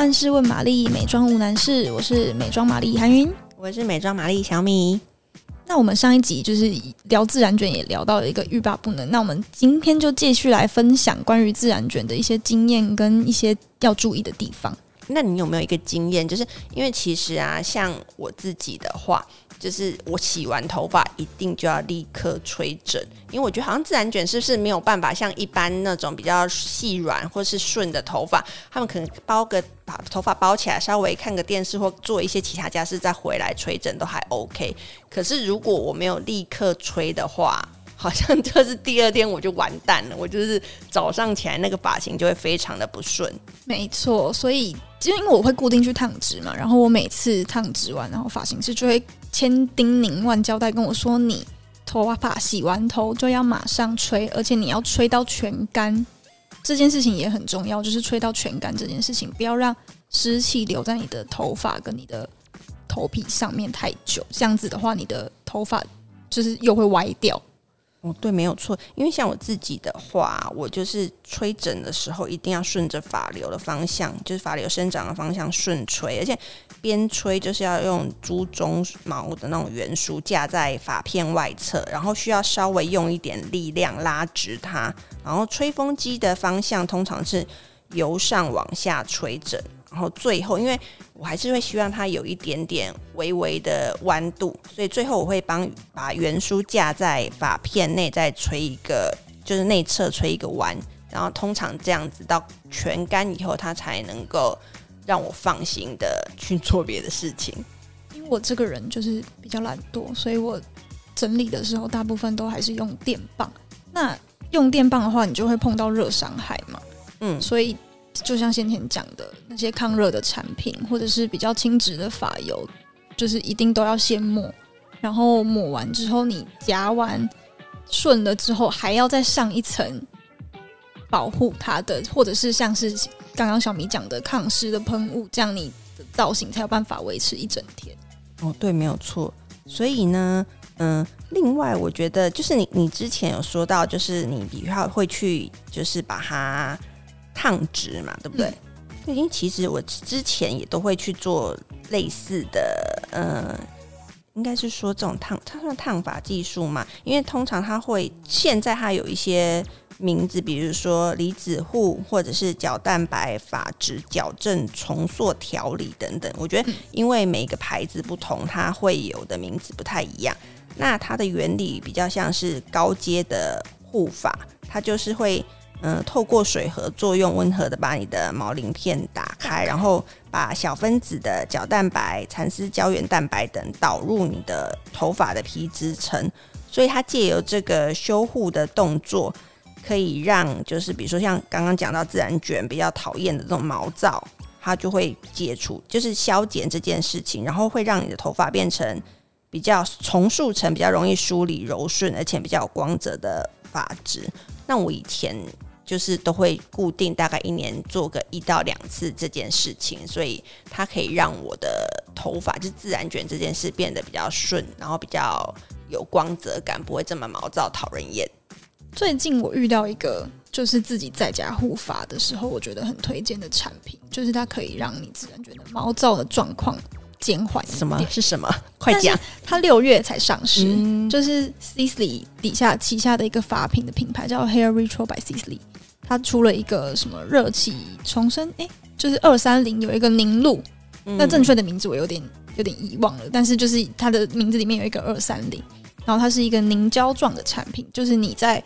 万事问玛丽，美妆无难事。我是美妆玛丽韩云，我是美妆玛丽小米。那我们上一集就是聊自然卷，也聊到了一个欲罢不能。那我们今天就继续来分享关于自然卷的一些经验跟一些要注意的地方。那你有没有一个经验？就是因为其实啊，像我自己的话。就是我洗完头发一定就要立刻吹整，因为我觉得好像自然卷是不是没有办法像一般那种比较细软或是顺的头发，他们可能包个把头发包起来，稍微看个电视或做一些其他家事再回来吹整都还 OK。可是如果我没有立刻吹的话，好像就是第二天我就完蛋了，我就是早上起来那个发型就会非常的不顺。没错，所以因为我会固定去烫直嘛，然后我每次烫直完，然后发型师就会。千叮咛万交代跟我说：“你头发洗完头就要马上吹，而且你要吹到全干。这件事情也很重要，就是吹到全干这件事情，不要让湿气留在你的头发跟你的头皮上面太久。这样子的话，你的头发就是又会歪掉。”哦，对，没有错。因为像我自己的话，我就是吹整的时候一定要顺着发流的方向，就是发流生长的方向顺吹，而且边吹就是要用猪鬃毛的那种圆梳架在发片外侧，然后需要稍微用一点力量拉直它，然后吹风机的方向通常是由上往下吹整。然后最后，因为我还是会希望它有一点点微微的弯度，所以最后我会帮把圆梳架在发片内，再吹一个，就是内侧吹一个弯。然后通常这样子到全干以后，它才能够让我放心的去做别的事情。因为我这个人就是比较懒惰，所以我整理的时候大部分都还是用电棒。那用电棒的话，你就会碰到热伤害嘛。嗯，所以。就像先前讲的那些抗热的产品，或者是比较轻质的发油，就是一定都要先抹，然后抹完之后你夹完顺了之后，还要再上一层保护它的，或者是像是刚刚小米讲的抗湿的喷雾，这样你的造型才有办法维持一整天。哦，对，没有错。所以呢，嗯，另外我觉得就是你你之前有说到，就是你比较会去就是把它。烫直嘛，对不对？嗯、因为其实我之前也都会去做类似的，呃，应该是说这种烫，它算烫发技术嘛。因为通常它会现在它有一些名字，比如说离子护或者是角蛋白发质矫正重塑调理等等。我觉得因为每个牌子不同，它会有的名字不太一样。那它的原理比较像是高阶的护发，它就是会。嗯，透过水合作用，温和的把你的毛鳞片打开，然后把小分子的角蛋白、蚕丝胶原蛋白等导入你的头发的皮质层，所以它借由这个修护的动作，可以让就是比如说像刚刚讲到自然卷比较讨厌的这种毛躁，它就会解除，就是消减这件事情，然后会让你的头发变成比较重塑成比较容易梳理柔顺，而且比较有光泽的发质。那我以前。就是都会固定大概一年做个一到两次这件事情，所以它可以让我的头发就自然卷这件事变得比较顺，然后比较有光泽感，不会这么毛躁讨人厌。最近我遇到一个就是自己在家护发的时候，我觉得很推荐的产品，就是它可以让你自然卷的毛躁的状况减缓。什么是什么？快讲！它六月才上市，嗯、就是 Sisley 底下旗下的一个发品的品牌叫 Hair Retro by Sisley。他出了一个什么热气重生？哎、欸，就是二三零有一个凝露，嗯、那正确的名字我有点有点遗忘了。但是就是它的名字里面有一个二三零，然后它是一个凝胶状的产品，就是你在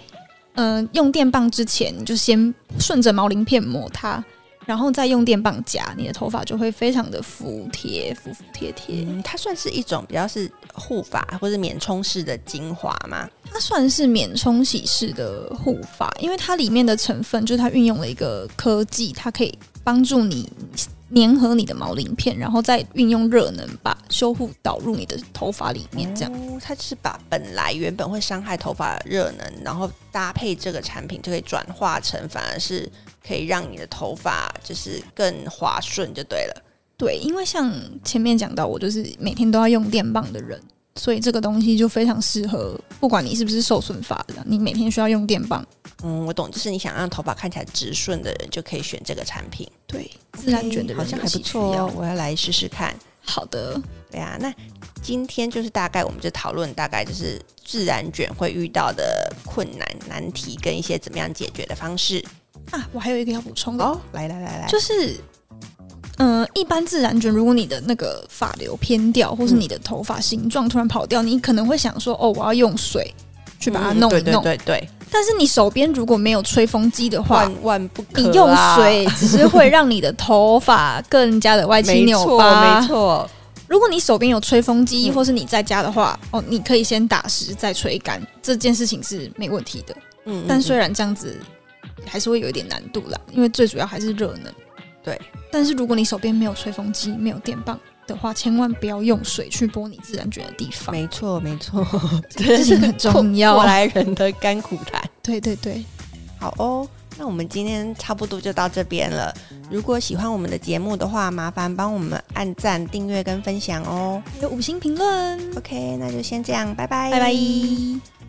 嗯、呃、用电棒之前，你就先顺着毛鳞片抹它。然后再用电棒夹，你的头发就会非常的服帖，服服帖帖。嗯，它算是一种比较是护发或者免冲式的精华吗？它算是免冲洗式的护发，因为它里面的成分就是它运用了一个科技，它可以帮助你粘合你的毛鳞片，然后再运用热能把修护导入你的头发里面。这样，哦，它就是把本来原本会伤害头发的热能，然后搭配这个产品就可以转化成反而是。可以让你的头发就是更滑顺就对了。对，因为像前面讲到，我就是每天都要用电棒的人，所以这个东西就非常适合，不管你是不是受损发的，你每天需要用电棒，嗯，我懂，就是你想让头发看起来直顺的人，就可以选这个产品。对，自然卷的人好像还不错哦，我要来试试看。好的，对啊，那今天就是大概我们就讨论大概就是自然卷会遇到的困难、难题跟一些怎么样解决的方式啊。我还有一个要补充的哦，来来来来，就是。嗯、呃，一般自然卷，如果你的那个发流偏掉，或是你的头发形状突然跑掉，嗯，你可能会想说：“哦，我要用水去把它弄一弄。嗯”对对对对。但是你手边如果没有吹风机的话，万万不可，啊！你用水只是会让你的头发更加的歪七扭八。没错。如果你手边有吹风机，或是你在家的话，嗯，哦，你可以先打湿再吹干，这件事情是没问题的。嗯，嗯。但虽然这样子还是会有一点难度啦，因为最主要还是热能。对，但是如果你手边没有吹风机、没有电棒的话，千万不要用水去剥你自然卷的地方。没错，没错，这是很重要。过来人的甘苦谈。对对对，好哦，那我们今天差不多就到这边了。如果喜欢我们的节目的话，麻烦帮我们按赞、订阅跟分享哦，有五星评论。OK，那就先这样，拜拜，拜拜。